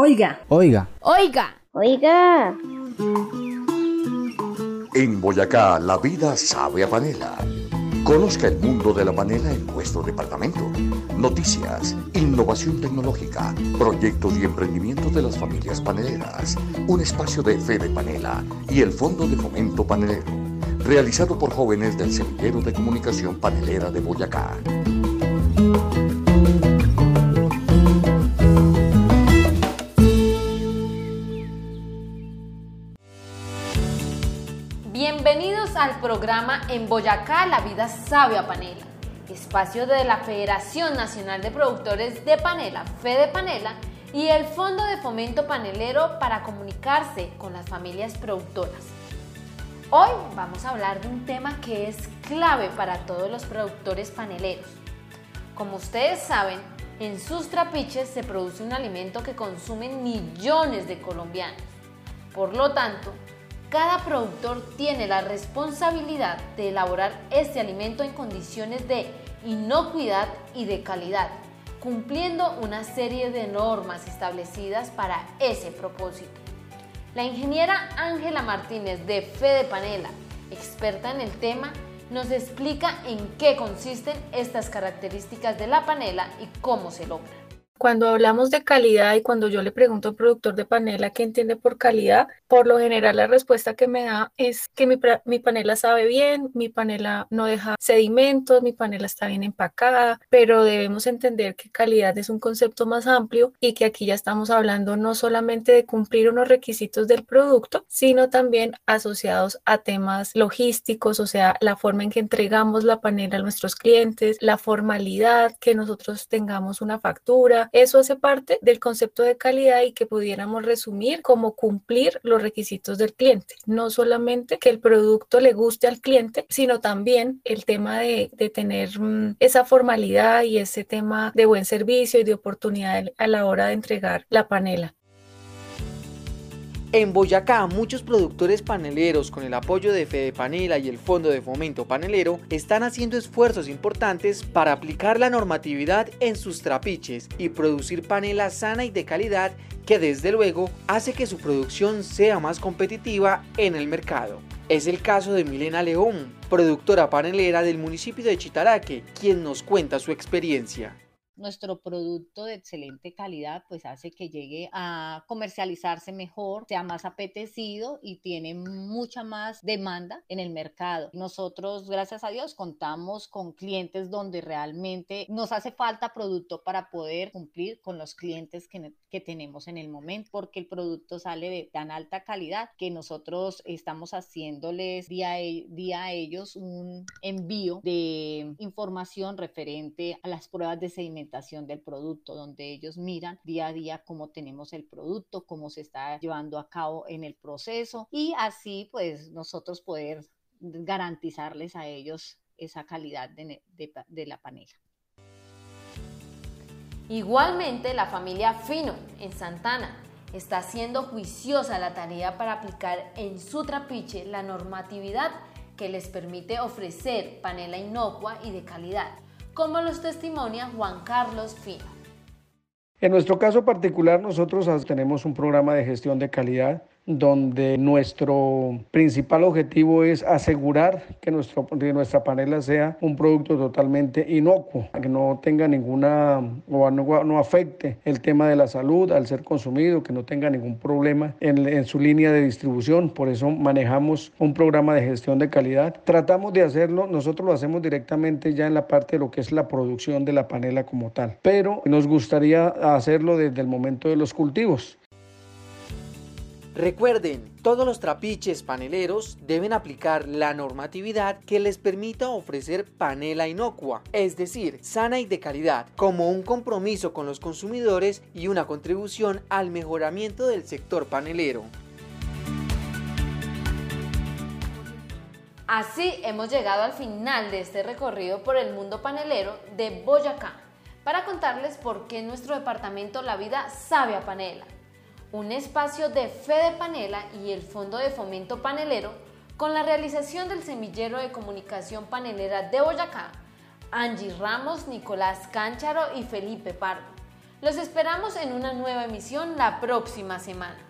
Oiga. Oiga. Oiga. Oiga. En Boyacá, la vida sabe a panela. Conozca el mundo de la panela en nuestro departamento. Noticias, innovación tecnológica, proyectos y emprendimientos de las familias paneleras. Un espacio de fe de panela y el Fondo de Fomento Panelero. Realizado por jóvenes del Semillero de Comunicación Panelera de Boyacá. Bienvenidos al programa En Boyacá la vida sabe a panela, espacio de la Federación Nacional de Productores de Panela, Fede Panela, y el Fondo de Fomento Panelero para comunicarse con las familias productoras. Hoy vamos a hablar de un tema que es clave para todos los productores paneleros. Como ustedes saben, en sus trapiches se produce un alimento que consumen millones de colombianos. Por lo tanto, cada productor tiene la responsabilidad de elaborar este alimento en condiciones de inocuidad y de calidad, cumpliendo una serie de normas establecidas para ese propósito. La ingeniera Ángela Martínez de Fede Panela, experta en el tema, nos explica en qué consisten estas características de la panela y cómo se logran. Cuando hablamos de calidad y cuando yo le pregunto al productor de panela qué entiende por calidad, por lo general la respuesta que me da es que mi, mi, panela sabe bien, mi panela no deja sedimentos, mi panela está bien empacada, pero debemos entender que calidad es un concepto más amplio y que aquí ya estamos hablando no solamente de cumplir unos requisitos del producto, sino también asociados a temas logísticos, o sea, la forma en que entregamos la panela a nuestros clientes, la formalidad, que nosotros tengamos una factura, eso hace parte del concepto de calidad y que pudiéramos resumir como cumplir los requisitos del cliente. No solamente que el producto le guste al cliente, sino también el tema de, de tener mmm, esa formalidad y ese tema de buen servicio y de oportunidad a la hora de entregar la panela. En Boyacá, muchos productores paneleros, con el apoyo de Fede Panela y el Fondo de Fomento Panelero, están haciendo esfuerzos importantes para aplicar la normatividad en sus trapiches y producir panela sana y de calidad que desde luego hace que su producción sea más competitiva en el mercado. Es el caso de Milena León, productora panelera del municipio de Chitaraque, quien nos cuenta su experiencia nuestro producto de excelente calidad pues hace que llegue a comercializarse mejor, sea más apetecido y tiene mucha más demanda en el mercado. Nosotros, gracias a Dios, contamos con clientes donde realmente nos hace falta producto para poder cumplir con los clientes que, que tenemos en el momento, porque el producto sale de tan alta calidad que nosotros estamos haciéndoles día a, día a ellos un envío de información referente a las pruebas de sedimentación del producto, donde ellos miran día a día cómo tenemos el producto, cómo se está llevando a cabo en el proceso y así pues nosotros poder garantizarles a ellos esa calidad de, de, la panela. Igualmente, la familia Fino en Santana está haciendo juiciosa la tarea para aplicar en su trapiche la normatividad que les permite ofrecer panela inocua y de calidad como los testimonia Juan Carlos Fino. En nuestro caso particular, nosotros tenemos un programa de gestión de calidad donde nuestro principal objetivo es asegurar que, nuestro, nuestra panela sea un producto totalmente inocuo, que no tenga ninguna o no, no, afecte el tema de la salud al ser consumido, que no tenga ningún problema en, en su línea de distribución. Por eso manejamos un programa de gestión de calidad. Tratamos de hacerlo, nosotros lo hacemos directamente ya en la parte de lo que es la producción de la panela como tal, pero nos gustaría hacerlo desde el momento de los cultivos. Recuerden, todos los trapiches paneleros deben aplicar la normatividad que les permita ofrecer panela inocua, es decir, sana y de calidad, como un compromiso con los consumidores y una contribución al mejoramiento del sector panelero. Así hemos llegado al final de este recorrido por el mundo panelero de Boyacá, para contarles por qué en nuestro departamento la vida sabe a panela un espacio de fe de panela y el Fondo de Fomento Panelero con la realización del semillero de comunicación panelera de Boyacá, Angie Ramos, Nicolás Cáncharo y Felipe Pardo. Los esperamos en una nueva emisión la próxima semana.